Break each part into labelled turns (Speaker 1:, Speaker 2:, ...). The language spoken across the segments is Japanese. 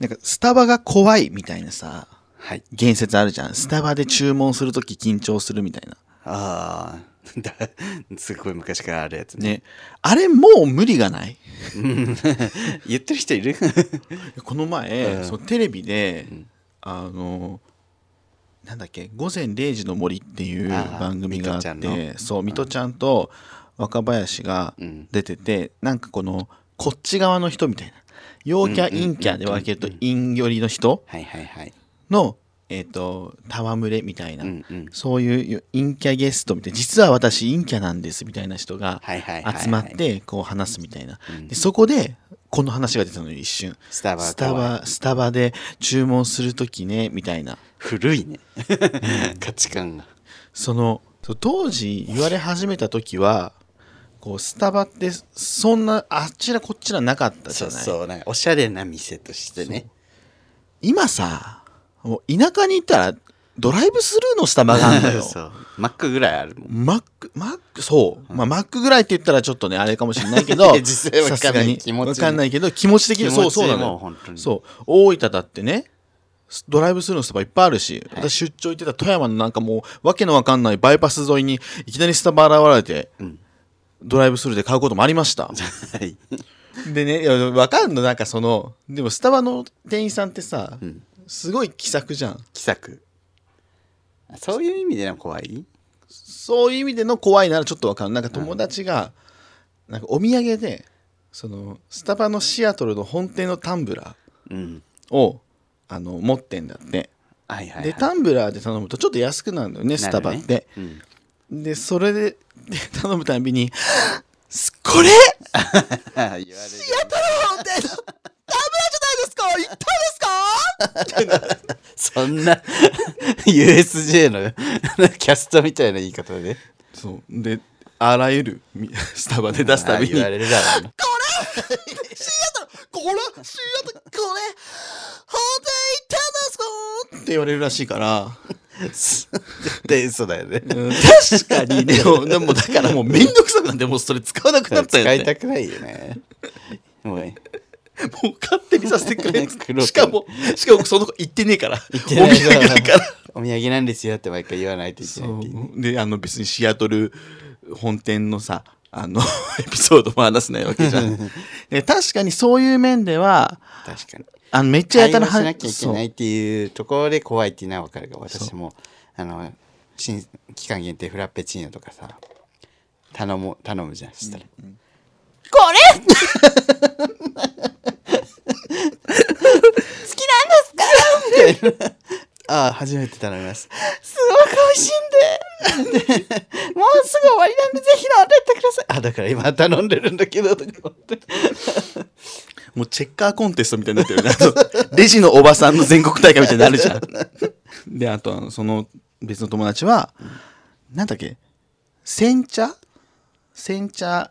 Speaker 1: なんかスタバが怖いみたいなさ、
Speaker 2: はい。
Speaker 1: 言説あるじゃん。スタバで注文するとき緊張するみたいな。
Speaker 2: ああ。だすごい昔からあるやつね。
Speaker 1: ね。あれもう無理がない？
Speaker 2: うん 言ってる人いる？
Speaker 1: この前、
Speaker 2: うん
Speaker 1: そうテレビで、
Speaker 2: ん
Speaker 1: あのなんだっけ「午前0時の森」っていう番組があってそう水戸ちゃんと若林が
Speaker 2: うん
Speaker 1: 出てて、なんかこのこっち側の人みたいな陽キャ陰キャで分けると陰寄りの人。のえっ、と戯れみたいな、
Speaker 2: うんうん。
Speaker 1: そういう陰キャゲストみたいな実は私陰キャなんですみたいな人が集まってこう話すみたいな、
Speaker 2: うん
Speaker 1: でそこでこの話が出たのよ一瞬
Speaker 2: スタバ
Speaker 1: スタバスタバで注文するときねみたいな
Speaker 2: 古いね。価値観が。
Speaker 1: その当時言われ始めた時はこうスタバってそんなあっちらこっちらなかったじゃない？
Speaker 2: そうそう。おしゃれな店としてね。
Speaker 1: 今さもう田舎に行ったらドライブスルーのスタバがあるのよ
Speaker 2: そう。マックぐらいあるもん。
Speaker 1: マックマックそう、まあマックぐらいって言ったらちょっとねあれかもしれないけど
Speaker 2: 実際わかんない気持ち
Speaker 1: わかんないけど気持ち的にそうそうなの。そう大分だってねドライブスルーのスタバいっぱいあるし、
Speaker 2: はい
Speaker 1: 私出張行ってた富山のなんかもうわけのわかんないバイパス沿いにいきなりスタバ現れて
Speaker 2: うん。
Speaker 1: ドライブスルーで買うこともありました
Speaker 2: はい。
Speaker 1: でねいやわかんのなんかそのでもスタバの店員さんってさ、
Speaker 2: うん。
Speaker 1: すごい気さくじゃん
Speaker 2: 気さく。そういう意味での怖い？
Speaker 1: そういう意味での怖いならちょっとわかるなんか友達がなんかお土産でそのスタバのシアトルの本店のタンブラ
Speaker 2: うん。
Speaker 1: ーをあの持ってんだって
Speaker 2: はいはい、はい。
Speaker 1: でタンブラーで頼むとちょっと安くなるのよねスタバって、
Speaker 2: ねうん。
Speaker 1: でそれでで 頼むたびに「すこれ
Speaker 2: 言われる。
Speaker 1: シアトル本店のタンブラーじゃないですか行ったんですか?」
Speaker 2: そんな USJ のキャストみたいな言い方で。
Speaker 1: そう。であらゆるみスタバで出すたびに。
Speaker 2: あ言われるだろうな
Speaker 1: これシアトルこれシアトルこれ本店行ったんですか!って言われるらしいから、
Speaker 2: 絶対嘘だよね。
Speaker 1: うん確かに でもでもだからもうめんどくさくなってもうそれ使わなくなったよ
Speaker 2: 使い
Speaker 1: ね
Speaker 2: たくないよね。も う
Speaker 1: もう勝手にさせてくれ
Speaker 2: 黒く。
Speaker 1: しかもしかもその子言ってねえから。
Speaker 2: 言ってない
Speaker 1: お土産だから。
Speaker 2: お土産なんですよって毎回言わないといけないっていうね。
Speaker 1: であの別にシアトル本店のさあの エピソードも話せないわけじゃん。で確かにそういう面では
Speaker 2: 確かに
Speaker 1: あのめっちゃやたら
Speaker 2: 対話しなきゃいけないっていうところで怖いっていうのは分かるが私もあの新期間限定フラペチーノとかさ頼む頼むじゃんそしたら、これ？好きなんですか？みたいな。ああ初めて頼みますすごく美味しいんでで。もうすぐ終わりなんでぜひ飲んでってください。あだから今頼んでるんだけどとか思って
Speaker 1: もうチェッカーコンテストみたいになってるね。レジのおばさんの全国大会みたいになるじゃん。で、あと、あのその別の友達は、なんだっけ、煎茶煎茶、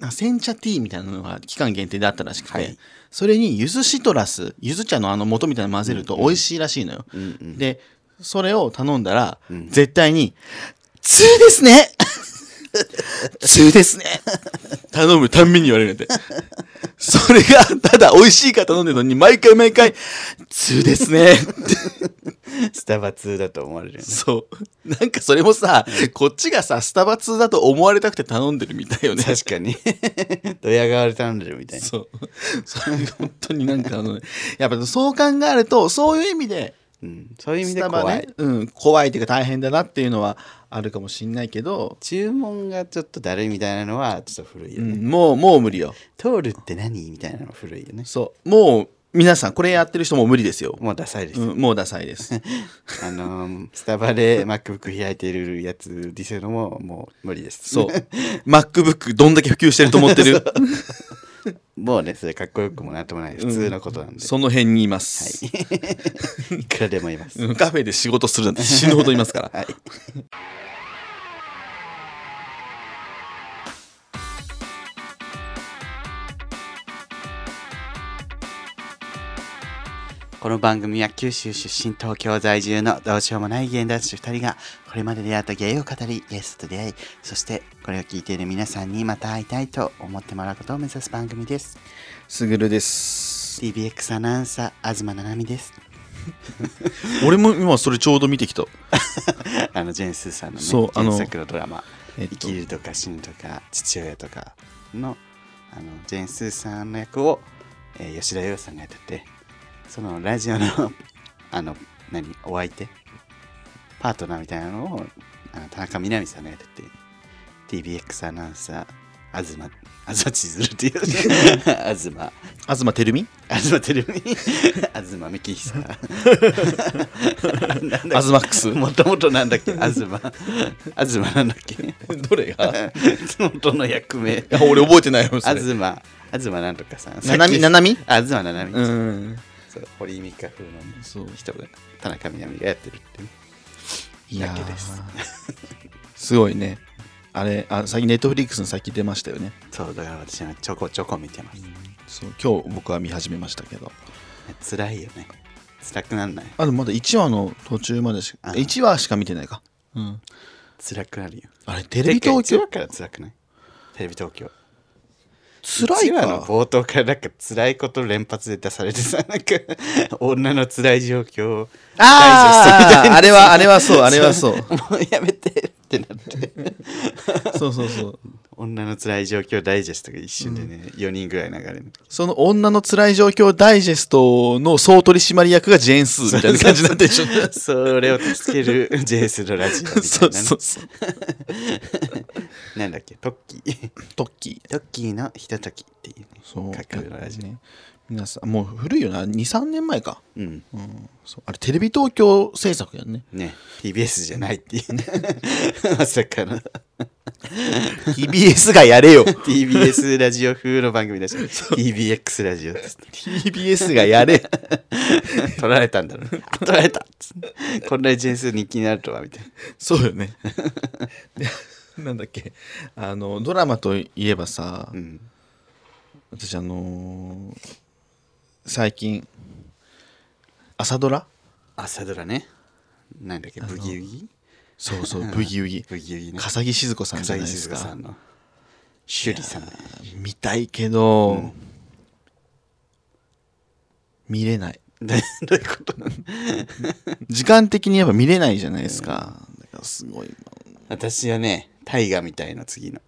Speaker 1: あ煎茶ティーみたいなのが期間限定であったらしくて、
Speaker 2: はい。
Speaker 1: それに柚子シトラス、柚子茶のあの素みたいなの混ぜると美味しいらしいのよ。
Speaker 2: うんうん
Speaker 1: で、それを頼んだら、
Speaker 2: ん。
Speaker 1: 絶対に、通ですね通ですね頼むたんびに言われるんで。それが、ただ美味しいから頼んでるのに、毎回毎回、通ですね
Speaker 2: スタバ通だと思われるよね
Speaker 1: そう。なんかそれもさ、こっちがさ、スタバ通だと思われたくて頼んでるみたいよね。
Speaker 2: 確かにドヤ顔で頼んでるみたいな
Speaker 1: そう。それ本当になんかあの、やっぱそう考えると、そういう意味で、
Speaker 2: うん、そういう意味で怖い、
Speaker 1: ね、うん、怖いっていうか大変だなっていうのはあるかもしんないけど、
Speaker 2: 注文がちょっとだるいみたいなのはちょっと古いよね、
Speaker 1: うん、もう、もう無理よ。
Speaker 2: 通るって何みたいなの古いよね
Speaker 1: そう。もう、皆さん、これやってる人も無理ですよ。
Speaker 2: もうダサいです、
Speaker 1: うん、もうダサいです。
Speaker 2: あのースタバで MacBook 開いてるやつディスるのももう無理です
Speaker 1: そう。MacBook どんだけ普及してると思ってる？
Speaker 2: もうねそれかっこよくもなんともない普通のことなんで、
Speaker 1: その辺にいます。
Speaker 2: いくらでもいます、
Speaker 1: うんカフェで仕事するなんて死ぬほどいますから。
Speaker 2: はいこの番組は九州出身東京在住のどうしようもない芸男子2人がこれまで出会った芸を語りゲストと出会いそしてこれを聞いている皆さんにまた会いたいと思ってもらうことを目指す番組です。
Speaker 1: すぐるです。
Speaker 2: TBX アナウンサー東七海です。
Speaker 1: 俺も今それちょうど見てきた。
Speaker 2: あのジェーン・スーさんのね
Speaker 1: そう
Speaker 2: 原作のドラマ。
Speaker 1: えっと。
Speaker 2: 生きるとか死ぬとか父親とかのあのジェーン・スーさんの役を、えー吉田羊さんがやっててそのラジオの あの何お相手？パートナーみたいなのをあの田中みな実さんがやってて TBX アナウンサー東東千鶴っていう。東。
Speaker 1: 東照美？
Speaker 2: 東テレビ東幹久
Speaker 1: アズマックス？
Speaker 2: もともとなんだっけ？東。東なんだっけ？
Speaker 1: どれが？
Speaker 2: 元の役名。
Speaker 1: 俺覚えてないよそれ。
Speaker 2: 東。東なんとかさん。
Speaker 1: ななみななみ
Speaker 2: あ東ななみ、
Speaker 1: うん
Speaker 2: そう堀井美香風の
Speaker 1: そう。
Speaker 2: 人が田中みな実がやってるっていう
Speaker 1: いや
Speaker 2: だけです。
Speaker 1: ー すごいね。あれあ最近ネットフリックスの先出ましたよね。
Speaker 2: そうだから私はちょこちょこ見てます、
Speaker 1: そう今日僕は見始めましたけど。
Speaker 2: 辛いよね。辛くなんない？
Speaker 1: あでもまだ1話の途中までしか
Speaker 2: あ。
Speaker 1: 1話しか見てないか。うん。
Speaker 2: 辛くなるよ。
Speaker 1: あれテレビ東京？
Speaker 2: から辛くない？テレビ東京
Speaker 1: 辛い
Speaker 2: 一話の
Speaker 1: か
Speaker 2: 冒頭からなんか辛いこと連発で出されてさなんか女の辛い状況を
Speaker 1: あああれはあれはそうあれはそう。
Speaker 2: もうやめてってなって。
Speaker 1: そうそうそう。
Speaker 2: 女の辛い状況ダイジェストが一瞬でね、4人ぐらい流れる。
Speaker 1: その女の辛い状況ダイジェストの総取締役がジェーンスーみたいな感じになってしょ
Speaker 2: それを助けるジェイスのラジオ
Speaker 1: そうそうそう
Speaker 2: なんだっけ？トッキー。
Speaker 1: トッキー。
Speaker 2: トッキーのひとときっていうね。
Speaker 1: そう。
Speaker 2: 架空のラジオ、
Speaker 1: ね皆さんもう古いよな。23年前か、
Speaker 2: うん。
Speaker 1: うん、そう。あれテレビ東京制作やんね。
Speaker 2: ね。TBS じゃないっていう。ね。まさかの。
Speaker 1: TBS がやれよ。
Speaker 2: TBS ラジオ風の番組だし。TBX ラジオ
Speaker 1: TBS がやれ。
Speaker 2: 取られたんだろう。取られたこんなにジェンス人気になるとはみたいな。
Speaker 1: そうよね。で なんだっけ？あのドラマといえばさ、
Speaker 2: うん。
Speaker 1: 私あのー最近朝ドラ？
Speaker 2: 朝ドラね。なんだっけ？ブギウギ？
Speaker 1: そうそうブギウギ。
Speaker 2: ブギウギね。
Speaker 1: 笠木静子さんじゃ
Speaker 2: 笠木
Speaker 1: ないですか。
Speaker 2: 静子さんの趣里さん。ね
Speaker 1: 見たいけど、
Speaker 2: うん。
Speaker 1: 見れない。
Speaker 2: どういうこと
Speaker 1: 時間的にやっぱ見れないじゃないですか、だからすごい
Speaker 2: 私はね大河みたいの次の。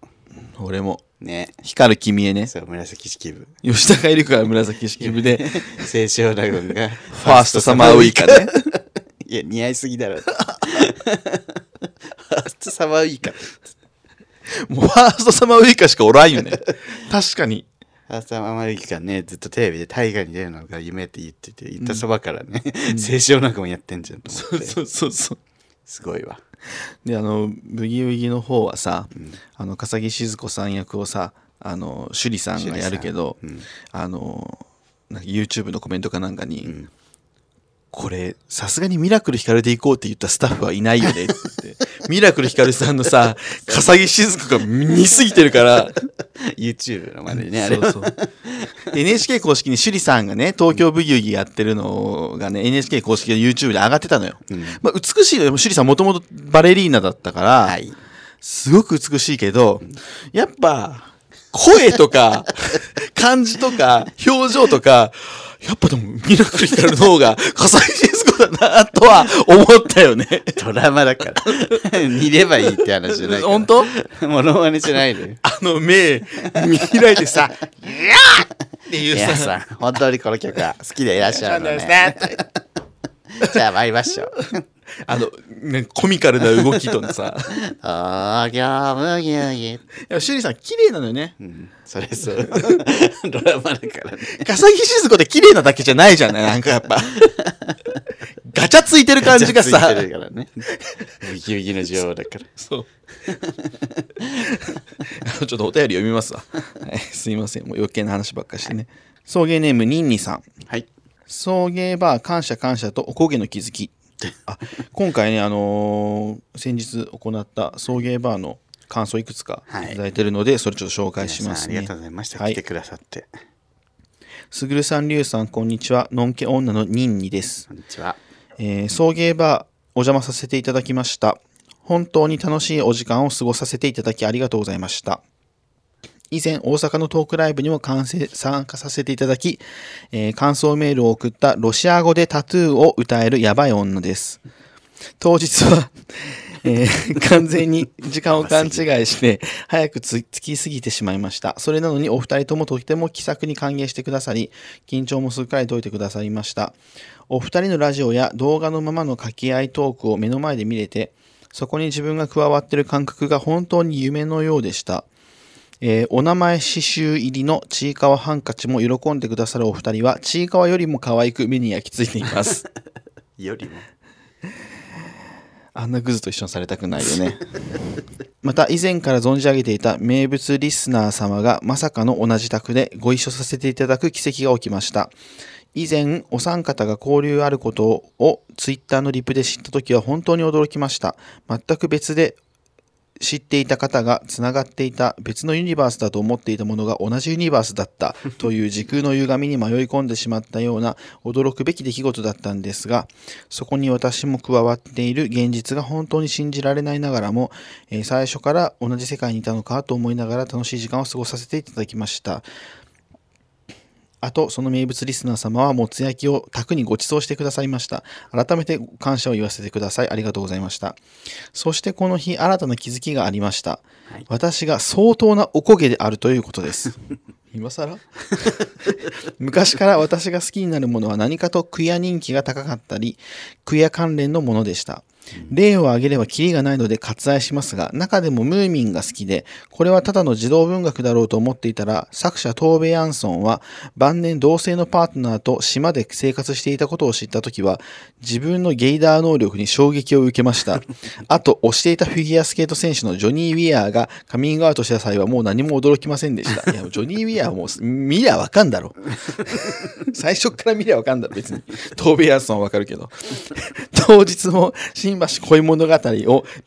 Speaker 1: 俺も。
Speaker 2: ね。
Speaker 1: 光る君へね。
Speaker 2: そう紫式部。
Speaker 1: 吉高由里子が紫式部で。
Speaker 2: 清少納言が
Speaker 1: ファーストサマーウイカね。
Speaker 2: いや似合いすぎだろ ファーストサマーウイカ。
Speaker 1: もうファーストサマーウイカしかおらんよね。確かに。
Speaker 2: ファーストサマーウイカねずっとテレビで大河に出るのが夢って言ってて言ったそばからね、清少納言やってんじゃんと思って。
Speaker 1: そうそうそう
Speaker 2: すごいわ。
Speaker 1: であのブギウギの方はさ、あの笠木静子さん役をさあの趣里さんがやるけど、
Speaker 2: うん。
Speaker 1: あの YouTube のコメントかなんかに、
Speaker 2: ん
Speaker 1: これさすがにミラクルヒカルで行こうって言ったスタッフはいないよねって。言ってミラクルヒカルさんのさ笠木静子が似すぎてるから。
Speaker 2: YouTube のまでねあれ
Speaker 1: そうそう。で NHK 公式に趣里さんがね東京ブギウギやってるのがね NHK 公式で YouTube で上がってたのよ、
Speaker 2: うん。
Speaker 1: まあ、美しいのよ趣里さんもともとバレリーナだったから、
Speaker 2: はい。
Speaker 1: すごく美しいけど、やっぱ、声とか、感じとか、表情とか、やっぱでも、ミラクルヒカルの方が、笠井静子だな、とは思ったよね。
Speaker 2: ドラマだから。似ればいいって話じゃない
Speaker 1: 本当？
Speaker 2: モノマネじゃないのよ
Speaker 1: あの目、見開いてさ、いやーっていう
Speaker 2: 皆
Speaker 1: さ、
Speaker 2: さん本当にこの曲は好きでいらっしゃるのね。じゃあ参りましょう
Speaker 1: あの、ね、コミカルな動きとのさ、
Speaker 2: 東京ブギウギ
Speaker 1: いや趣里さん綺麗なのよね。
Speaker 2: うんそれそうドラマだからね
Speaker 1: 笠木静子って綺麗なだけじゃないじゃないなんかやっぱ。ガチャついてる感じがさ
Speaker 2: めっちゃついてるからねウギの女王だから
Speaker 1: そう。あ のちょっとお便り読みますわ。はい、すいません。もう余計な話ばっかりしてね。送迎ネームニンニさん。
Speaker 2: はい
Speaker 1: 送迎バー感謝感謝とおこげの気づき。あ今回ね、あのー先日行った送迎バーの感想いくつかい
Speaker 2: はい
Speaker 1: ただいてるので、それちょっと紹介しますね。
Speaker 2: ありがとうございました、
Speaker 1: はい
Speaker 2: 来てくださって
Speaker 1: すぐるさん、りゅうさん、こんにちは。のんけ女のニンニです。
Speaker 2: こんにちは
Speaker 1: えー送迎バーお邪魔させていただきました。本当に楽しいお時間を過ごさせていただきありがとうございました。以前大阪のトークライブにも参加させていただき、えー感想メールを送ったロシア語でタトゥーを歌えるヤバい女です。当日は、えー 完全に時間を勘違いして早くつ着きすぎてしまいました。それなのにお二人ともとても気さくに歓迎してくださり緊張もすっかり解いてくださいました。お二人のラジオや動画のままの掛け合いトークを目の前で見れてそこに自分が加わっている感覚が本当に夢のようでしたえーお名前刺繍入りのちいかわハンカチも喜んでくださるお二人はちいかわよりも可愛く目に焼き付いています
Speaker 2: よりも
Speaker 1: あんなグズと一緒にされたくないよね。また以前から存じ上げていた名物リスナー様がまさかの同じ宅でご一緒させていただく奇跡が起きました。以前お三方が交流あることをツイッターのリプで知った時は本当に驚きました。全く別で知っていた方がつながっていた別のユニバースだと思っていたものが同じユニバースだった という時空の歪みに迷い込んでしまったような驚くべき出来事だったんですがそこに私も加わっている現実が本当に信じられないながらも、えー最初から同じ世界にいたのかと思いながら楽しい時間を過ごさせていただきました。あと、その名物リスナー様はもつ焼きを宅にご馳走してくださいました。改めて感謝を言わせてください。ありがとうございました。そしてこの日、新たな気づきがありました。
Speaker 2: はい
Speaker 1: 私が相当なおこげであるということです。今更？昔から私が好きになるものは何かとクイア人気が高かったり、クイア関連のものでした。例を挙げればキリがないので割愛しますが、中でもムーミンが好きで、これはただの児童文学だろうと思っていたら、作者トーベ・ヤンソンは晩年同性のパートナーと島で生活していたことを知ったときは、自分のゲイダー能力に衝撃を受けました。あと、推していたフィギュアスケート選手のジョニー・ウィアーがカミングアウトした際はもう何も驚きませんでした。いや、ジョニー・ウィアーはもう見りゃわかんだろ。最初から見りゃわかんだろ、別に。トーベ・ヤンソンはわかるけど。当日も新橋恋物語を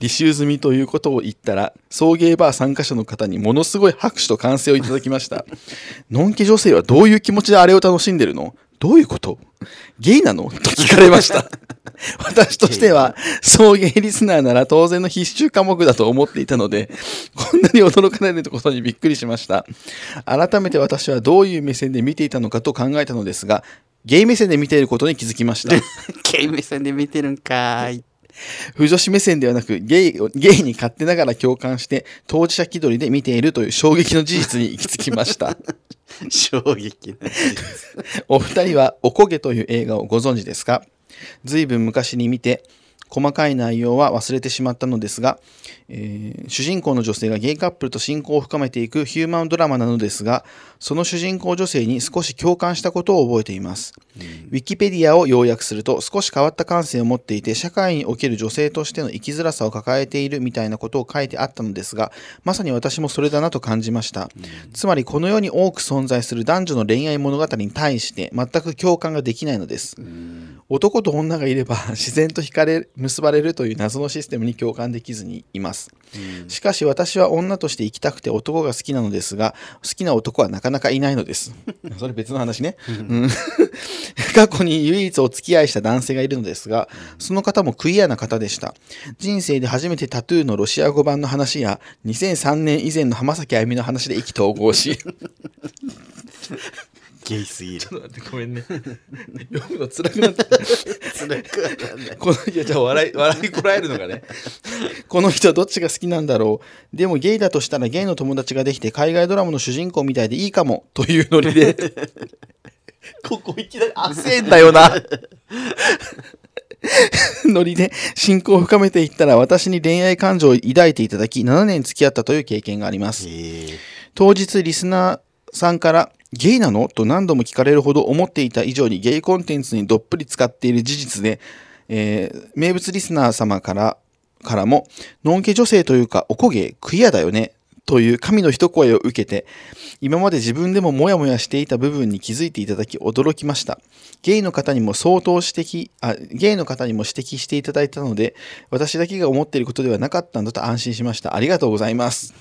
Speaker 1: 履修済みということを言ったら、送迎バー参加者の方にものすごい拍手と歓声をいただきました。のんけ女性はどういう気持ちであれを楽しんでるの？どういうこと？ゲイなの？と聞かれました。私としては、送迎リスナーなら当然の必修科目だと思っていたので、こんなに驚かれることにびっくりしました。改めて私はどういう目線で見ていたのかと考えたのですが、ゲイ目線で見ていることに気づきました。
Speaker 2: ゲームさんで見てるんかーい
Speaker 1: 不女子目線ではなくゲイをゲイに勝手ながら共感して当事者気取りで見ているという衝撃の事実に行き着きました。
Speaker 2: 衝撃な事実。
Speaker 1: お二人は「おこげ」という映画をご存知ですか？随分昔に見て細かい内容は忘れてしまったのですが、えー主人公の女性がゲイカップルと親交を深めていくヒューマンドラマなのですがその主人公女性に少し共感したことを覚えています、ウィキペディアを要約すると少し変わった感性を持っていて社会における女性としての生きづらさを抱えているみたいなことを書いてあったのですがまさに私もそれだなと感じました、つまりこの世に多く存在する男女の恋愛物語に対して全く共感ができないのです、男と女がいれば自然と惹かれ結ばれるという謎のシステムに共感できずにいます、しかし私は女として生きたくて男が好きなのですが好きな男はなかなかいないのです。それ別の話ね、うん。過去に唯一お付き合いした男性がいるのですがその方もクイアな方でした。人生で初めてタトゥーのロシア語版の話や2003年以前の浜崎あゆみの話で意気投合し
Speaker 2: ゲイすぎる。
Speaker 1: ちょっと待ってごめんね。読むの辛くなって
Speaker 2: 辛くはなんない。
Speaker 1: このいやじゃあ笑い笑いこらえるのがね。この人はどっちが好きなんだろう。でもゲイだとしたらゲイの友達ができて海外ドラマの主人公みたいでいいかも。というノリで。ここいきなり焦んだよな。ノリで親交を深めていったら私に恋愛感情を抱いていただき7年付き合ったという経験があります。
Speaker 2: え。
Speaker 1: 当日リスナーさんからゲイなの？と何度も聞かれるほど思っていた以上にゲイコンテンツにどっぷり使っている事実で、えー名物リスナー様からからも、ノンケ女性というか、おこげ、クイアだよね、という神の一声を受けて、今まで自分でもモヤモヤしていた部分に気づいていただき驚きました。ゲイの方にも相当指摘、あ、ゲイの方にも指摘していただいたので、私だけが思っていることではなかったんだと安心しました。ありがとうございます。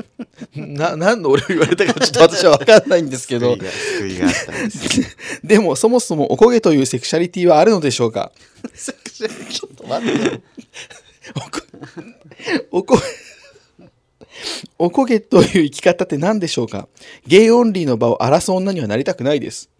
Speaker 1: な、何の俺を言われたかちょっと私は分かんないんですけど
Speaker 2: 救い、が救いがあったんです
Speaker 1: でもそもそもおこげというセクシャリティはあるのでしょうか？ちょっと待ってよ。おこ、おこ、おこげという生き方って何でしょうか？ゲイオンリーの場を荒らす女にはなりたくないです。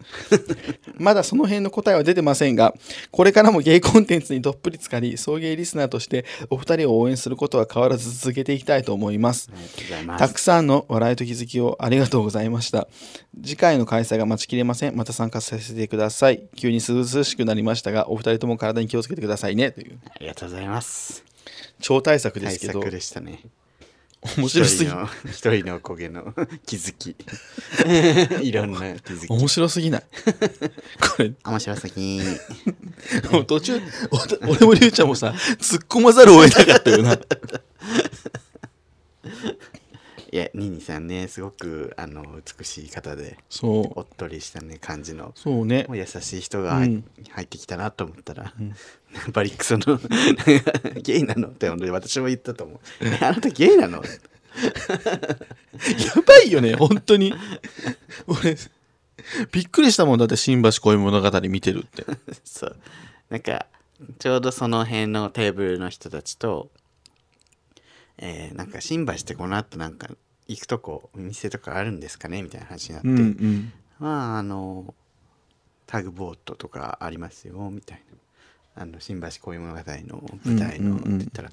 Speaker 1: まだその辺の答えは出てませんが、これからもゲイコンテンツにどっぷり浸かり、送迎リスナーとしてお二人を応援することは変わらず続けていきたいと思います。
Speaker 2: ありがとうございます
Speaker 1: たくさんの笑いと気づきをありがとうございました。次回の開催が待ちきれません。また参加させてください。急に涼しくなりましたが、お二人とも体に気をつけてくださいね。という
Speaker 2: ありがとうございます
Speaker 1: 超大作で
Speaker 2: 対
Speaker 1: すけど、
Speaker 2: 策でしたね
Speaker 1: 面白すぎ。
Speaker 2: 一人のおこげの。気づき。いろんな気づき。
Speaker 1: 面白すぎない。これ、
Speaker 2: 面白すぎ。
Speaker 1: も う途中、お俺もりゅうちゃんもさ、突っ込まざるを得なかったよな。
Speaker 2: いやニニさんねすごくあの美しい方で
Speaker 1: そう。
Speaker 2: おっとりしたね感じの
Speaker 1: そうね
Speaker 2: もう。優しい人が入,、ってきたなと思ったら、バリックソの ゲイなのって私も言ったと思うえあなたゲイなの？
Speaker 1: やばいよね、本当に。俺、びっくりしたもんだって、新橋恋物語見てるって。
Speaker 2: そうなんかちょうどその辺のテーブルの人たちと、えーなんか新橋ってこの後なんか行くとこお店とかあるんですかねみたいな話になって、
Speaker 1: うんうん。
Speaker 2: まああのタグボートとかありますよみたいな。あの新橋恋物語の舞台のって
Speaker 1: うんうんうん
Speaker 2: 言ったら、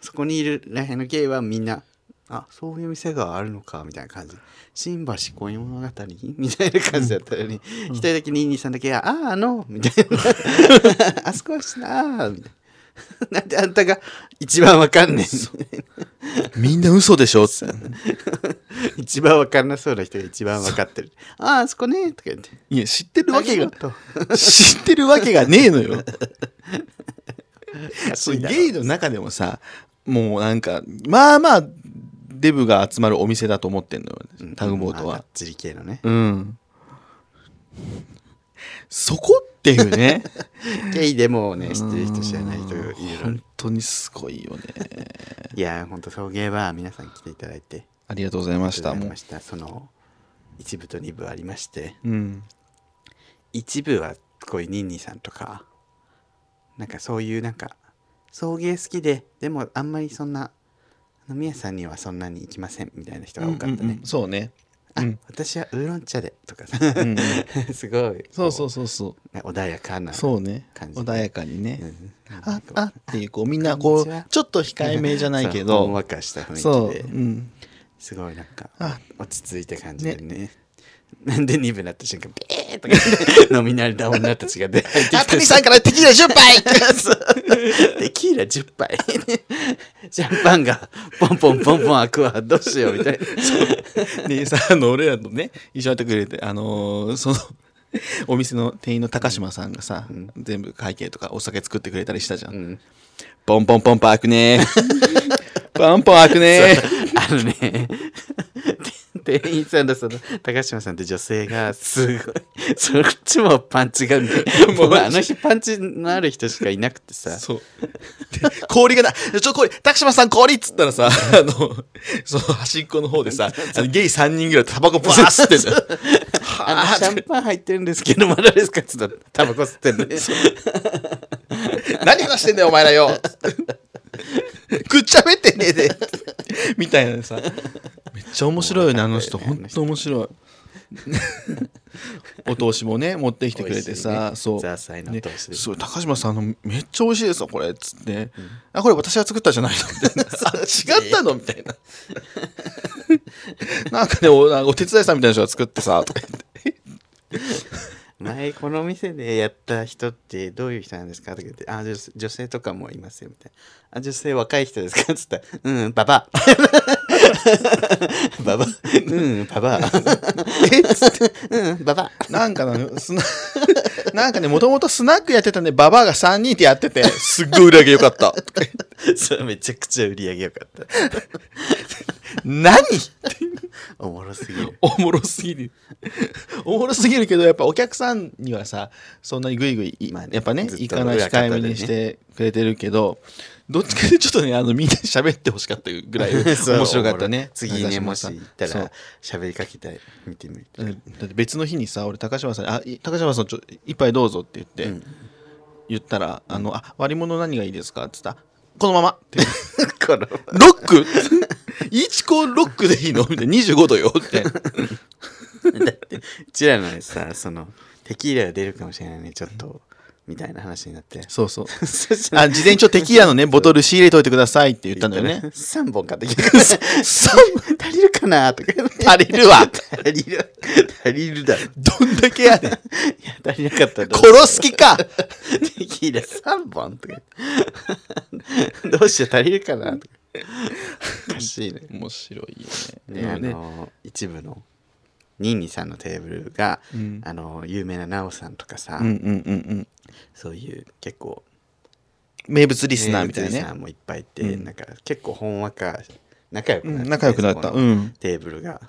Speaker 2: そこにいるらへんのゲイはみんなあそういう店があるのかみたいな感じ。新橋恋物語みたいな感じだったのに一、人だけ223だけあああのみたいな。あそこはしなみたいな。なんであんたが一番わかんねん
Speaker 1: みんな嘘でしょって。
Speaker 2: 一番わかんなそうな人が一番わかってる。あああそこねとか言って。
Speaker 1: いや、知ってるわけが、
Speaker 2: と
Speaker 1: 知ってるわけがねえのよ。そゲイの。中でもさ、もうなんか、まあまあ、デブが集まるお店だと思ってんのよ、タグボートは。
Speaker 2: 系のね。
Speaker 1: うん。そこっていうね。
Speaker 2: ゲイでもね知ってる人知らない人いるの
Speaker 1: 本当にすごいよね。
Speaker 2: いや本当送迎は皆さん来ていただいて
Speaker 1: ありがとうございました。もう
Speaker 2: ありがとうございま。したその一部と二部ありまして
Speaker 1: うん。
Speaker 2: 一部はこういうニンニさんとかなんかそういうなんか送迎好きででもあんまりそんな飲み屋さんにはそんなに行きませんみたいな人が多かったね、
Speaker 1: うんうんうんそうね。
Speaker 2: あ、
Speaker 1: うん。
Speaker 2: 私はウーロン茶でとかさ、
Speaker 1: うん
Speaker 2: すごい。
Speaker 1: そうそう
Speaker 2: う
Speaker 1: そう。そう。
Speaker 2: 穏やかな
Speaker 1: そうね。穏やかにね。
Speaker 2: うん
Speaker 1: あ、あっていう、こう、みんな、こう、ちょっと控えめじゃないけ
Speaker 2: そうほんかした雰囲気で
Speaker 1: うん。
Speaker 2: すごいなんか
Speaker 1: あ
Speaker 2: 落ち着いた感じでねで2部になった瞬間ピーとか飲み慣れた女たちが出てき
Speaker 1: あ、
Speaker 2: て
Speaker 1: 谷さんからテキーラ10杯。
Speaker 2: テキーラ10杯。シャンパンがポンポンポンポン開くわどうしようみたいな。
Speaker 1: でさ、あの、俺らとね、一緒にやってくれて、あのーその、お店の店員の高島さんがさ、全部会計とかお酒作ってくれたりしたじゃん。
Speaker 2: うん。
Speaker 1: ポンポンポンポン開くね ポンポン開くね
Speaker 2: あのね店員さんのその高島さんって女性がすごい そっちもパンチがねもうあの日パンチのある人しかいなくてさ
Speaker 1: そう。で氷がな、ちょ、氷、高島さん氷っつったらさ、あの、その端っこの方でさ、あのゲイ3人ぐらいタバコブワー吸ってんだよ。
Speaker 2: あのシャンパン入ってるんですけどまだですかっつったらタバコ吸ってるね
Speaker 1: 何話してんだよ、お前らよ。くっちゃべってねえで。みたいなさ。めっちゃ面白いよね、あの人。ほんと面白い。お通しもね、持ってきてくれてさ、
Speaker 2: ね
Speaker 1: そう。
Speaker 2: ザーサイのお通し
Speaker 1: 高島さんのめっちゃ美味しいですよ、これ。っつって。あ、これ私が作ったじゃないのみたいな。あ、違ったの？みたいな。なんかね、おお手伝いさんみたいな人が作ってさ、とか言って。
Speaker 2: 前この店でやった人ってどういう人なんですか？とか言って、あ女性、女性とかもいますよみたいな。あ、女性若い人ですか？っつったら、うん、ババア。ババア。うん、ババア。
Speaker 1: えっつって。
Speaker 2: うん、ババア。
Speaker 1: なんかな、スナ なんかね、もともとスナックやってたんで、ババアが3人でやってて、すっごい売り上げ良かった。
Speaker 2: そう、めちゃくちゃ売り上げ良かった。
Speaker 1: 何？
Speaker 2: おもろすぎる。
Speaker 1: おもろすぎる。おもろすぎるけど、やっぱお客さんにはさ、そんなにグイグイ、
Speaker 2: まあね
Speaker 1: やっぱね行かない控えめにしてくれてるけど、どっちかでちょっとね、あの、みんなで喋ってほしかったぐらい 面白かった。ね。
Speaker 2: 次ね、もし行ったら喋りかけたい。見てみ
Speaker 1: だって別の日にさ俺高島さんに「あい高島さんちょ一杯どうぞ」って言って、
Speaker 2: うん。
Speaker 1: 言ったら「あのあ割り物何がいいですか?」って言ったら「このまま」って。
Speaker 2: この
Speaker 1: ロック？イチコロックでいいの？みたいな。25度よって。
Speaker 2: だってうちらのさそのテキーラが出るかもしれないねちょっとみたいな話になって。
Speaker 1: そうそう。あ事前にちょっとテキーラのねボトル仕入れといてくださいって言ったんだよね。
Speaker 2: 3本買ってきてください。足りるかなとか
Speaker 1: 足りるわ。
Speaker 2: 足りる。足りるだ
Speaker 1: どんだけやねん。
Speaker 2: や足りなかった
Speaker 1: 殺す気か。
Speaker 2: テキーラ3本とかどうしよう足りるかなとか。おかしいね。
Speaker 1: 面白いよ
Speaker 2: で、
Speaker 1: ね
Speaker 2: あの一部のニンニさんのテーブルが、
Speaker 1: うん。
Speaker 2: あの有名なナオさんとかさ、
Speaker 1: うんうんうんうん。
Speaker 2: そういう結構
Speaker 1: 名物リスナーみたいなね。
Speaker 2: 名もいっぱいいて、
Speaker 1: うん。
Speaker 2: なんか結構ほんわか仲良くなって、
Speaker 1: うん仲良くなった。うん。
Speaker 2: テーブルが。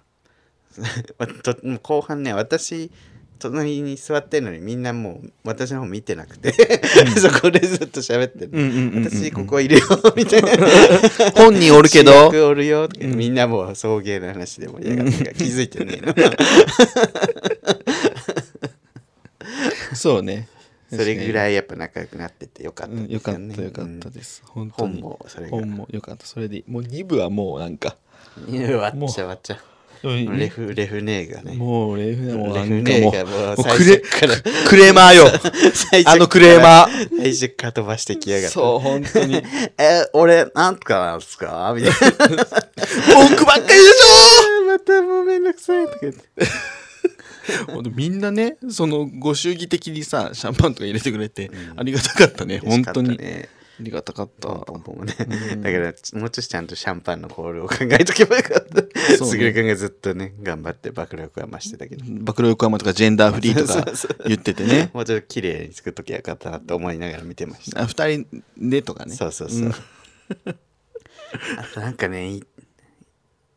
Speaker 2: 後半ね私隣に座ってるのにみんなもう私の方見てなくて、そこでずっと喋ってる、
Speaker 1: うんうんうんうんうん。
Speaker 2: 私ここいるよみたいな。
Speaker 1: 本人おるけ
Speaker 2: 主
Speaker 1: ど
Speaker 2: 役おるよとかみんなもう送迎の話で盛り上がって気づいてねえの。
Speaker 1: そうね。
Speaker 2: それぐら
Speaker 1: い
Speaker 2: いやっぱ仲良くなっててよかったです
Speaker 1: よかっ
Speaker 2: よね
Speaker 1: たよかったです。本
Speaker 2: もそれが。
Speaker 1: 本もよかった。それでもう2部はもうなんか。
Speaker 2: いやわっちゃわっちゃレフレフネーがね。
Speaker 1: もうレフもうな
Speaker 2: レフネーがもう
Speaker 1: クレ
Speaker 2: 初から。
Speaker 1: クレーマーよ。あのクレーマー。
Speaker 2: 最初から飛ばしてきやがって。
Speaker 1: そう本当に。
Speaker 2: え俺なんとかなんすか？みたいな。
Speaker 1: 文句ばっかりでし
Speaker 2: またもうめんどくさいとか言って。
Speaker 1: みんなねそのご祝儀的にさシャンパンとか入れてくれて、ありがたかったね本当に、
Speaker 2: ね
Speaker 1: ありがたかった。
Speaker 2: ポンポンね、だからもうちょっとちゃんとシャンパンのコールを考えとけばよかったすぐるくんがずっとね頑張って爆力は増してたけど。
Speaker 1: 暴露横浜とかジェンダーフリーとか言っててね。
Speaker 2: もうちょっと綺麗に作っときゃよかったなと思いながら見てました。
Speaker 1: あ二人でとかね。
Speaker 2: そうそうそう、
Speaker 1: ん。
Speaker 2: あとなんかねい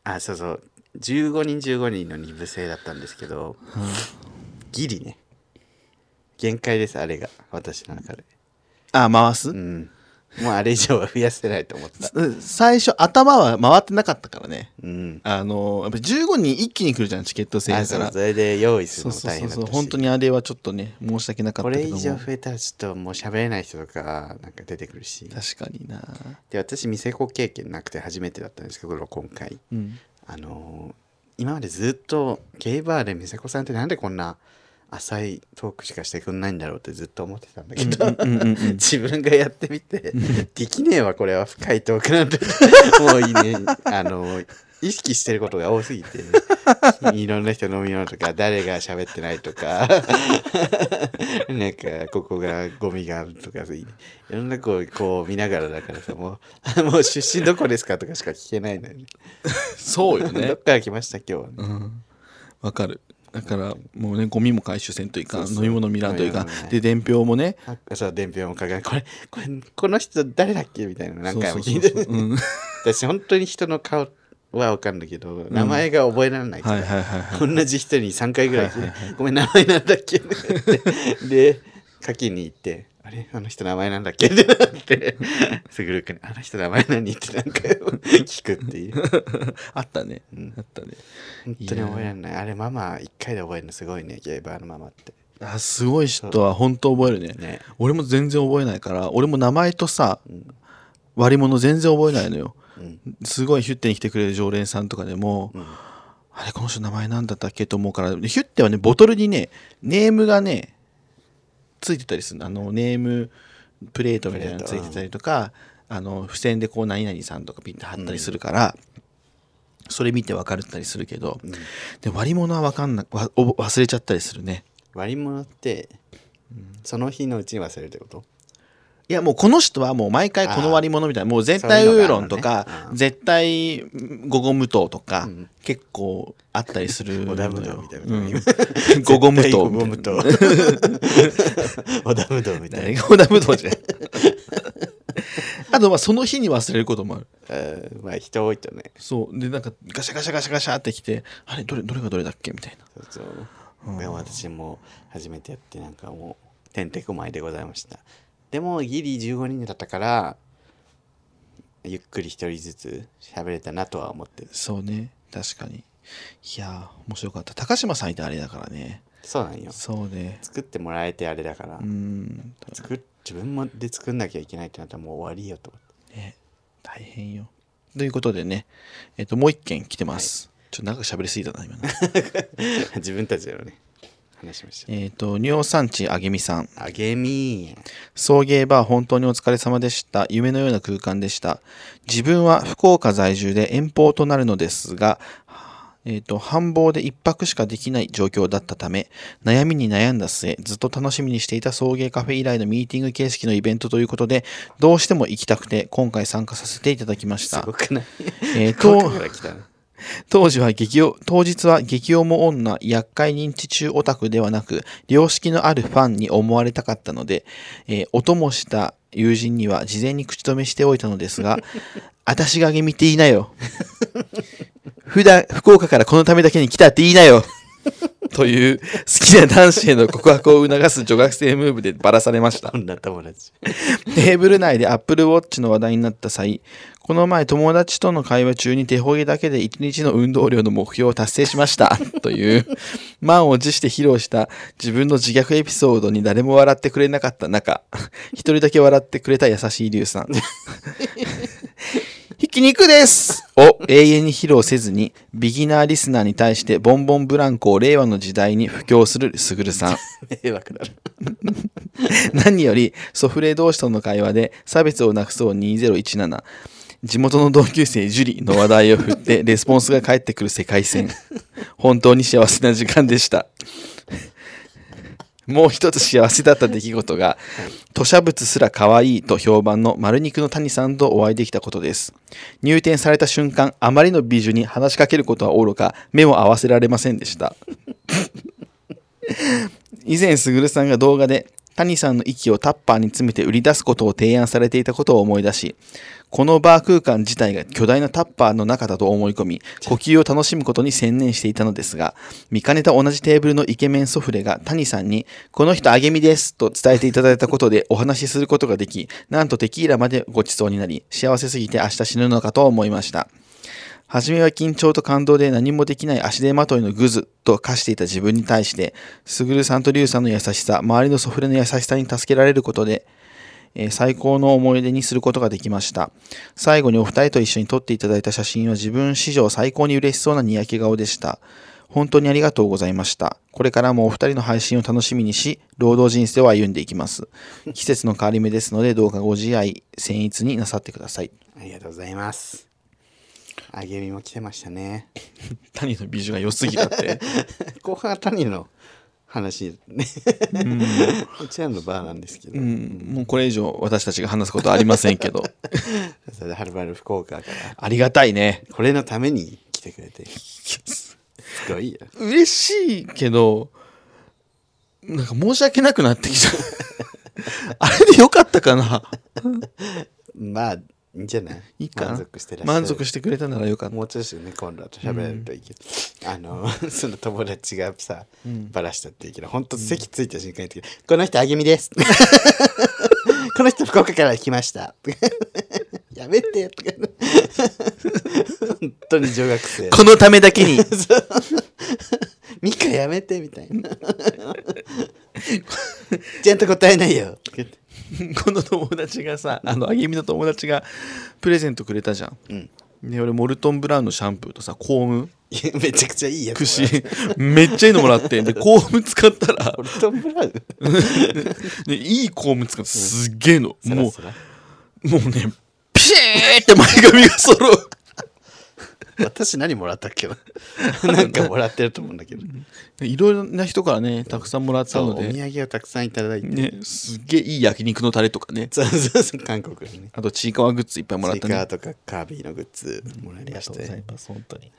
Speaker 2: あそうそう。15人15人の二部制だったんですけど、ギリね。限界ですあれが。私の中で。
Speaker 1: あ回す、
Speaker 2: うん もうあれ以上は増やせないと思った。
Speaker 1: うん最初頭は回ってなかったからね。
Speaker 2: うん。
Speaker 1: あのやっぱ15人一気に来るじゃんチケット制
Speaker 2: あ
Speaker 1: だから。
Speaker 2: そうそれで用意する
Speaker 1: そうそうそう
Speaker 2: のも大変だったし。
Speaker 1: そう本当にあれはちょっとね申し訳なかっ
Speaker 2: これ以
Speaker 1: たけども。
Speaker 2: 上増えたらちょっともう喋れない人とかなんか出てくるし。
Speaker 1: 確かにな。
Speaker 2: で私店子経験なくて初めてだったんですけど今回。
Speaker 1: うん。
Speaker 2: あのー今までずっとゲイバーで店子さんってなんでこんな浅いトークしかしてくんないんだろうってずっと思ってたんだけど、自分がやってみて できねえわこれは深いトークなんて。もういいね。あの意識してることが多すぎて いろんな人飲み物とか誰が喋ってないとかなんかここがゴミがあるとかいろんなこうこう見ながらだからさもうもう出身どこですかとかしか聞けないのよね。ど
Speaker 1: そうよね。
Speaker 2: っから来ました今日はね。
Speaker 1: うん。わかるだからもうねゴミも回収せんといかん飲み物見らんといかん。で伝票もね。
Speaker 2: あそう伝票も書かないこれこれこの人誰だっけみたいなの何回も聞いて
Speaker 1: そう。そうそうそううん。
Speaker 2: 私本当に人の顔は分かるんだけど名前が覚えられない同じ人に3回ぐらい聞いてごめん名前なんだっけ?」って。で書きに行って「あれ？あの人名前なんだっけ?」ってなってすぐるくんに「あの人名前何?」って何回も聞くっていう。
Speaker 1: あったね。
Speaker 2: ん。
Speaker 1: あったね。
Speaker 2: 本当に覚えられない。あれママ1回で覚えるのすごいね。ゲーバーのママって。
Speaker 1: あすごい人は本当覚えるね。
Speaker 2: ね。
Speaker 1: 俺も全然覚えないから俺も名前とさ
Speaker 2: ん。
Speaker 1: 割り物全然覚えないのよ。
Speaker 2: うん。
Speaker 1: すごいヒュッテに来てくれる常連さんとかでも、
Speaker 2: ん。
Speaker 1: あれこの人名前なんだったっけ？と思うからヒュッテはねボトルにねネームがねついてたりするの？あのネームプレートみたいなのついてたりとかあの付箋でこう何々さんとかピンって貼ったりするから、それ見て分かるったりするけど、で割り物は分かんなわお忘れちゃったりするね。
Speaker 2: 割り物ってその日のうちに忘れるってこと？
Speaker 1: いやもうこの人はもう毎回この割り物みたいなもう絶対ウーロンとか、
Speaker 2: ね。
Speaker 1: 絶対ゴゴ無糖とか、
Speaker 2: うん。
Speaker 1: 結構あったりするのよ。
Speaker 2: 織田無糖みたいな
Speaker 1: うん。ゴゴ無糖
Speaker 2: ゴゴ無糖織田無糖みたいな。
Speaker 1: ゴゴ無糖じゃん。あとまあその日に忘れることもある。
Speaker 2: あーまあ人多いとね。
Speaker 1: そう。でなんかガシャガシャガシャガシャってきてあれどれどれがどれだっけみたいな。
Speaker 2: そうそう。でも私も初めてやってなんかもうてんてこまいでございましたでもギリ15人だったからゆっくり一人ずつ喋れたなとは思ってる。
Speaker 1: そうね。確かに。いやー面白かった。高島さんいてあれだからね。
Speaker 2: そうなんよ。
Speaker 1: そうね。
Speaker 2: 作ってもらえてあれだから、
Speaker 1: うん。
Speaker 2: 作っ自分もで作んなきゃいけないってなったらもう終わりよと思って。
Speaker 1: ね。大変よ。ということでね、えっ、と、もう一件来てます。ちょっと長く喋りすぎたな、今の。
Speaker 2: 自分たちでのね話しました
Speaker 1: えっと、尿産地あげみさん。
Speaker 2: あげみ
Speaker 1: 送迎バー本当にお疲れ様でした。夢のような空間でした。自分は福岡在住で遠方となるのですが、えっ、と、繁忙で一泊しかできない状況だったため、悩みに悩んだ末、ずっと楽しみにしていた送迎カフェ以来のミーティング形式のイベントということで、どうしても行きたくて、今回参加させていただきました
Speaker 2: すご。くない？
Speaker 1: えー
Speaker 2: 遠
Speaker 1: と当時は激お当日は激重も女厄介認知中オタクではなく良識のあるファンに思われたかったので、えーお供した友人には事前に口止めしておいたのですが 私があげみって言いなよ。普段福岡からこのためだけに来たって言いなよという好きな男子への告白を促す女学生ムーブでばらされました
Speaker 2: 女友達
Speaker 1: テーブル内で Apple Watch の話題になった際、この前友達との会話中に手ほげだけで1日の運動量の目標を達成しました。という、満を持して披露した自分の自虐エピソードに誰も笑ってくれなかった中、一人だけ笑ってくれた優しいリュウさん。ひき肉です。を永遠に披露せずに、ビギナーリスナーに対してボンボンブランコを令和の時代に布教するすぐるさん。
Speaker 2: 迷惑だな。
Speaker 1: 何よりソフレ同士との会話で差別をなくそう2017地元の同級生ジュリの話題を振ってレスポンスが返ってくる世界線。本当に幸せな時間でしたもう一つ幸せだった出来事が吐砂物すら可愛いと評判の丸肉の谷さんとお会いできたことです。入店された瞬間あまりの美女に話しかけることはおろか目も合わせられませんでした。以前すぐるさんが動画で谷さんの息をタッパーに詰めて売り出すことを提案されていたことを思い出しこのバー空間自体が巨大なタッパーの中だと思い込み 呼吸を楽しむことに専念していたのですが見かねた同じテーブルのイケメンソフレが谷さんに「この人あげみです」と伝えていただいたことでお話しすることができなんとテキーラまでごちそうになり幸せすぎて明日死ぬのかと思いました初めは緊張と感動で何もできない足手まといのグズと化していた自分に対して、すぐるさんとりゅうさんの優しさ、周りのソフレの優しさに助けられることで、えー最高の思い出にすることができました。最後にお二人と一緒に撮っていただいた写真は自分史上最高に嬉しそうなにやけ顔でした。本当にありがとうございました。これからもお二人の配信を楽しみにし、労働人生を歩んでいきます。季節の変わり目ですので、どうかご自愛、僭越になさってください。
Speaker 2: ありがとうございますあげみも来てましたね。
Speaker 1: 谷の美女が良すぎだって。
Speaker 2: 後半は谷の話ね。うちらのバーなんですけど、
Speaker 1: うん、もうこれ以上私たちが話すことはありませんけど。
Speaker 2: それではるばる福岡から。
Speaker 1: ありがたいね。
Speaker 2: これのために来てくれて。すごいよ。
Speaker 1: 嬉しいけどなんか申し訳なくなってきた。あれでよかったかな？
Speaker 2: まあいいんじゃない？
Speaker 1: いいかな？
Speaker 2: 満足してらっしゃる。
Speaker 1: 満足してくれたならよかった。
Speaker 2: もうちょっとね今度と喋れるといいけど、あの その友達がさ、バラしたっていうけど本当席ついた瞬間に言って「この人あげみです」この人福岡から来ました」やめて」とか本当に女学生。
Speaker 1: このためだけに「
Speaker 2: ミカやめて」みたいな。ちゃんと答えないよ
Speaker 1: この友達がさあのあげみの友達がプレゼントくれたじゃん、
Speaker 2: うん。
Speaker 1: で俺モルトンブラウンのシャンプーとさコーム。
Speaker 2: めちゃくちゃいいやつ
Speaker 1: 串めっちゃいいのもらってでコーム使ったら。
Speaker 2: オルトンブラウン
Speaker 1: でいいコーム使ってすっげえの、もう
Speaker 2: そらそら。
Speaker 1: もうねピシーって前髪が揃う
Speaker 2: 私何もらったっけ？な なんかもらってると思うんだけど。
Speaker 1: いろいろな人からねたくさんもらったので。
Speaker 2: 土産をたくさんいただいて、
Speaker 1: ねすっげえいい焼肉のタレとかね。
Speaker 2: そうそうそう韓国にね。
Speaker 1: あとちいかわグッズいっぱいもらっ
Speaker 2: スイカ
Speaker 1: たね
Speaker 2: とかカービィのグッズもらい
Speaker 1: あり
Speaker 2: まして。
Speaker 1: がとうございます本当に。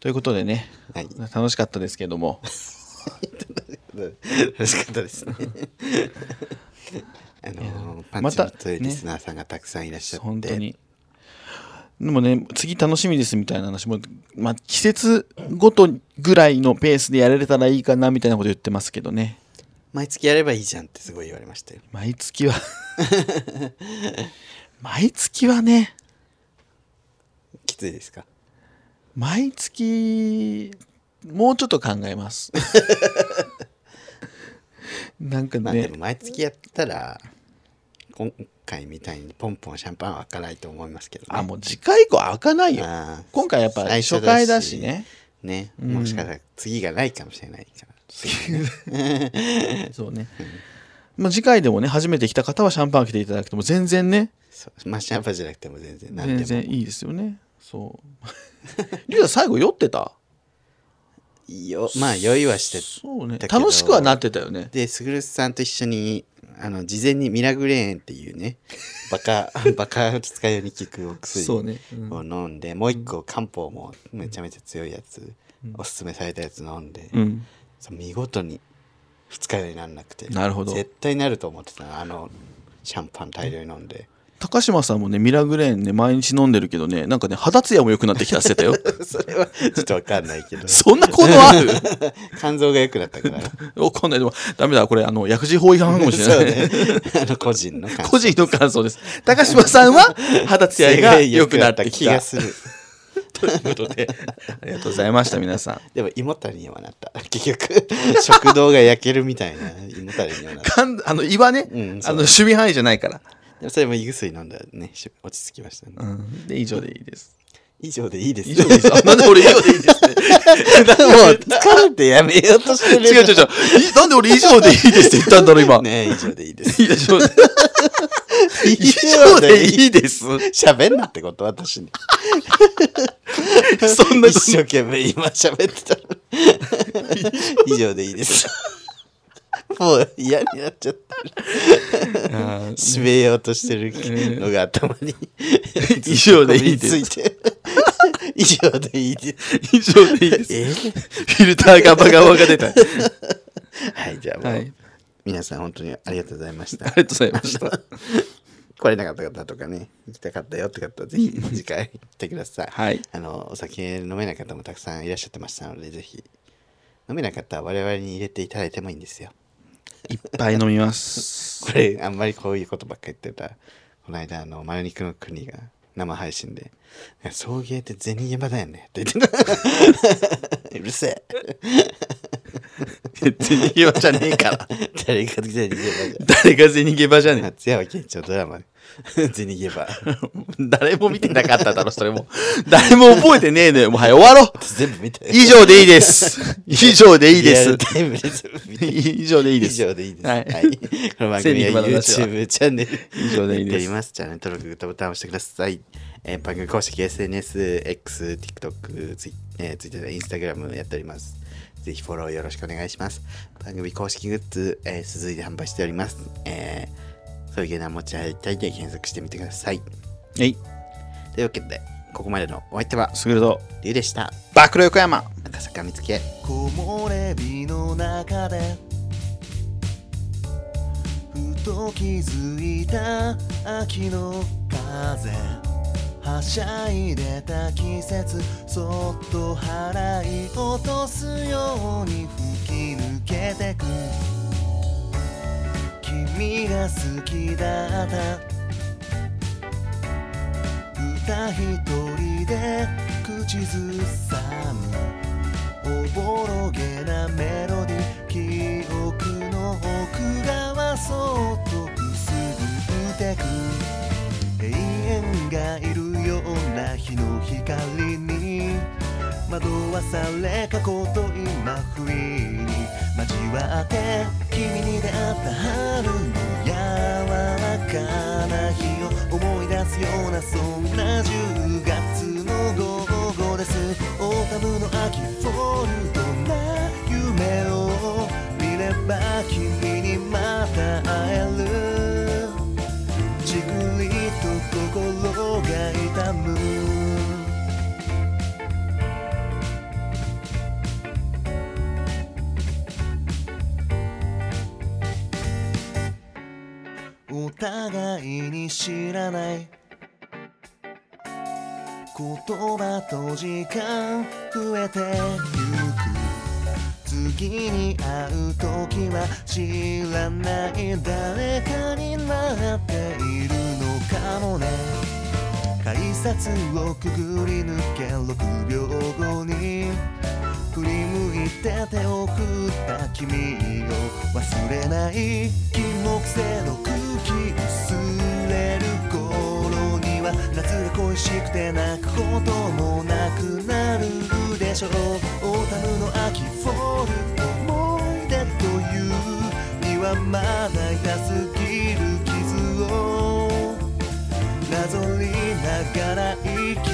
Speaker 1: ということでね
Speaker 2: はい。
Speaker 1: 楽しかったですけども。
Speaker 2: 楽しかったですね。あのーパン
Speaker 1: また
Speaker 2: チの強いリスナーさんがたくさんいらっしゃって、
Speaker 1: 本当にでもね次楽しみですみたいな話も、まあ、季節ごとぐらいのペースでやれれたらいいかなみたいなこと言ってますけどね。
Speaker 2: 毎月やればいいじゃんってすごい言われましたよ。
Speaker 1: 毎月は毎月はね
Speaker 2: きついですか？
Speaker 1: 毎月もうちょっと考えます。なんかね。
Speaker 2: 毎月やったら今回みたいにポンポンシャンパンは開かないと思いますけどね。
Speaker 1: あもう次回以降開かないよ。今回やっぱ
Speaker 2: 最
Speaker 1: 初回だしね。
Speaker 2: ね、
Speaker 1: うん。
Speaker 2: もしかしたら次がないかもしれないから。
Speaker 1: そうね、まあ、次回でもね初めて来た方はシャンパン来ていただくとも全然ね。
Speaker 2: まあシャンパンじゃなくても全然何でも。
Speaker 1: 全然いいですよね。そう。リュウさん最後酔ってた？
Speaker 2: よまあ酔いはして
Speaker 1: そうね。楽しくはなってたよね。
Speaker 2: で、すぐるさんと一緒に、あの、事前にミラグレーンっていうね、バカ、バカ二日酔いに効くお薬
Speaker 1: そうね。うん。
Speaker 2: を飲んで、もう一個漢方もめちゃめちゃ強いやつ、おすすめされたやつ飲んで、
Speaker 1: うん。
Speaker 2: 見事に二日酔いにならなくて、
Speaker 1: なるほど。
Speaker 2: 絶対なると思ってたのあの、シャンパン大量に飲んで。
Speaker 1: 高島さんもねミラグレーンね毎日飲んでるけどねなんかね肌ツヤも良くなってきたってたよ。
Speaker 2: それはちょっとわかんないけど、
Speaker 1: そんなことある？
Speaker 2: 肝臓が良くなったから。
Speaker 1: わかんない。でもダメだこれあの薬事法違反かもしれない、
Speaker 2: そうね。あの、個人の感想。
Speaker 1: 個人の感想です。高島さんは肌ツヤが良くなった
Speaker 2: 気がする。
Speaker 1: ということでありがとうございました皆さん。
Speaker 2: でも胃もたれにはなった。結局、食道が焼けるみたいな胃もたれにはなった。
Speaker 1: あの胃はね、あの守備範囲じゃないから、
Speaker 2: でもそれも胃薬飲んだらね、し落ち着きましたね。
Speaker 1: うん、で以上でいいです
Speaker 2: 以上でいいです。
Speaker 1: 以上です あなんで俺以上でいいですって
Speaker 2: もう疲れてやめようとしてる。
Speaker 1: 違う違う違ういなんで俺以上でいいですって言ったんだろう今、
Speaker 2: ね以上でいいです。
Speaker 1: 以上で以上でいいです
Speaker 2: 喋んなってこと私に。
Speaker 1: そんな
Speaker 2: 一生懸命今喋ってた 以上でいいです。もう嫌になっちゃった。締めようとしてるのが頭に。
Speaker 1: 以上でいいです。
Speaker 2: 以上でいいです。
Speaker 1: 以上でいいです
Speaker 2: え？
Speaker 1: フィルターガバガバが出た
Speaker 2: はい、じゃあもう、
Speaker 1: はい
Speaker 2: 皆さん本当にありがとうございました
Speaker 1: あ。りがとうございました
Speaker 2: 来れなかった方とかね、行きたかったよって方はぜひ次回来てください。
Speaker 1: はい
Speaker 2: あの、お酒飲めない方もたくさんいらっしゃってましたので、ぜひ。飲めなかったら我々に入れていただいてもいいんですよ。
Speaker 1: いっぱい飲みます
Speaker 2: これ、あんまりこういうことばっかり言ってたら、この間、あの、丸肉の国が生配信で、送迎って銭ゲバだよねって言ってた。うるせえ。
Speaker 1: 銭ゲバじゃねえから
Speaker 2: 誰が銭ゲバじゃん。
Speaker 1: 誰が銭ゲバじゃね
Speaker 2: 松山健一のドラマで、銭ゲバ。
Speaker 1: え 誰も見てなかっただろそれも 誰も覚えてねえのよもうはい終わろう
Speaker 2: 全部見て。
Speaker 1: 以上でいいです 以上でいいです。以上でいいです
Speaker 2: 以上でいいです。
Speaker 1: は
Speaker 2: はいい。この番組は YouTube チャンネル
Speaker 1: 以上でいいです。
Speaker 2: チャンネル登録、グッドボタンを押してください。えー番組公式 SNS、X、TikTok、ツイえー、Twitter、Instagram やっております。ぜひフォローよろしくお願いします。番組公式グッズ、えー、続いて販売しております。えー、そういう芸能持ち歩いたいで検索してみてください。
Speaker 1: はい
Speaker 2: というわけで、ここまでのお相手は、
Speaker 1: すぐる。と
Speaker 2: リュウでした。
Speaker 1: 暴露横山
Speaker 2: 赤坂見つけ。
Speaker 3: 木漏れ日の中でふと気づいた秋の風はしゃいでた季節そっと払い落とすように吹き抜けてく君が好きだった。歌一人で口ずさむおぼろげなメロディ記憶の奥側そっとくすぐってく。永遠がいるような日の光に惑わされ過去と今不意に。交わって君に出会った春の柔らかな日を思い出すようなそんな10月の午後です。 Autumn の秋 Fall とな夢を見れば君にまた会える。互いに知らない。言葉と時間増えてゆく。次に会う時は知らない誰かになっているのかもね。改札をくぐり抜け6秒後に振り向いて手を振った君を忘れない金木犀の空気薄れる頃には夏が恋しくて泣くこともなくなるでしょう。 Autumn の秋 Fall 思い出というに。はまだ痛すぎる傷をなぞりながら生き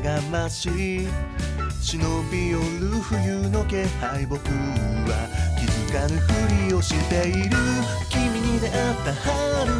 Speaker 3: がまし。忍び寄る冬の気配僕は気づかぬふりをしている。君に出会った春。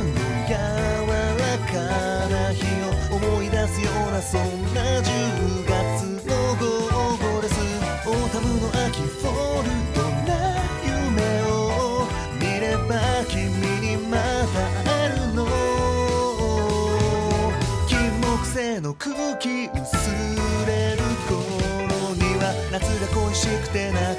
Speaker 3: てな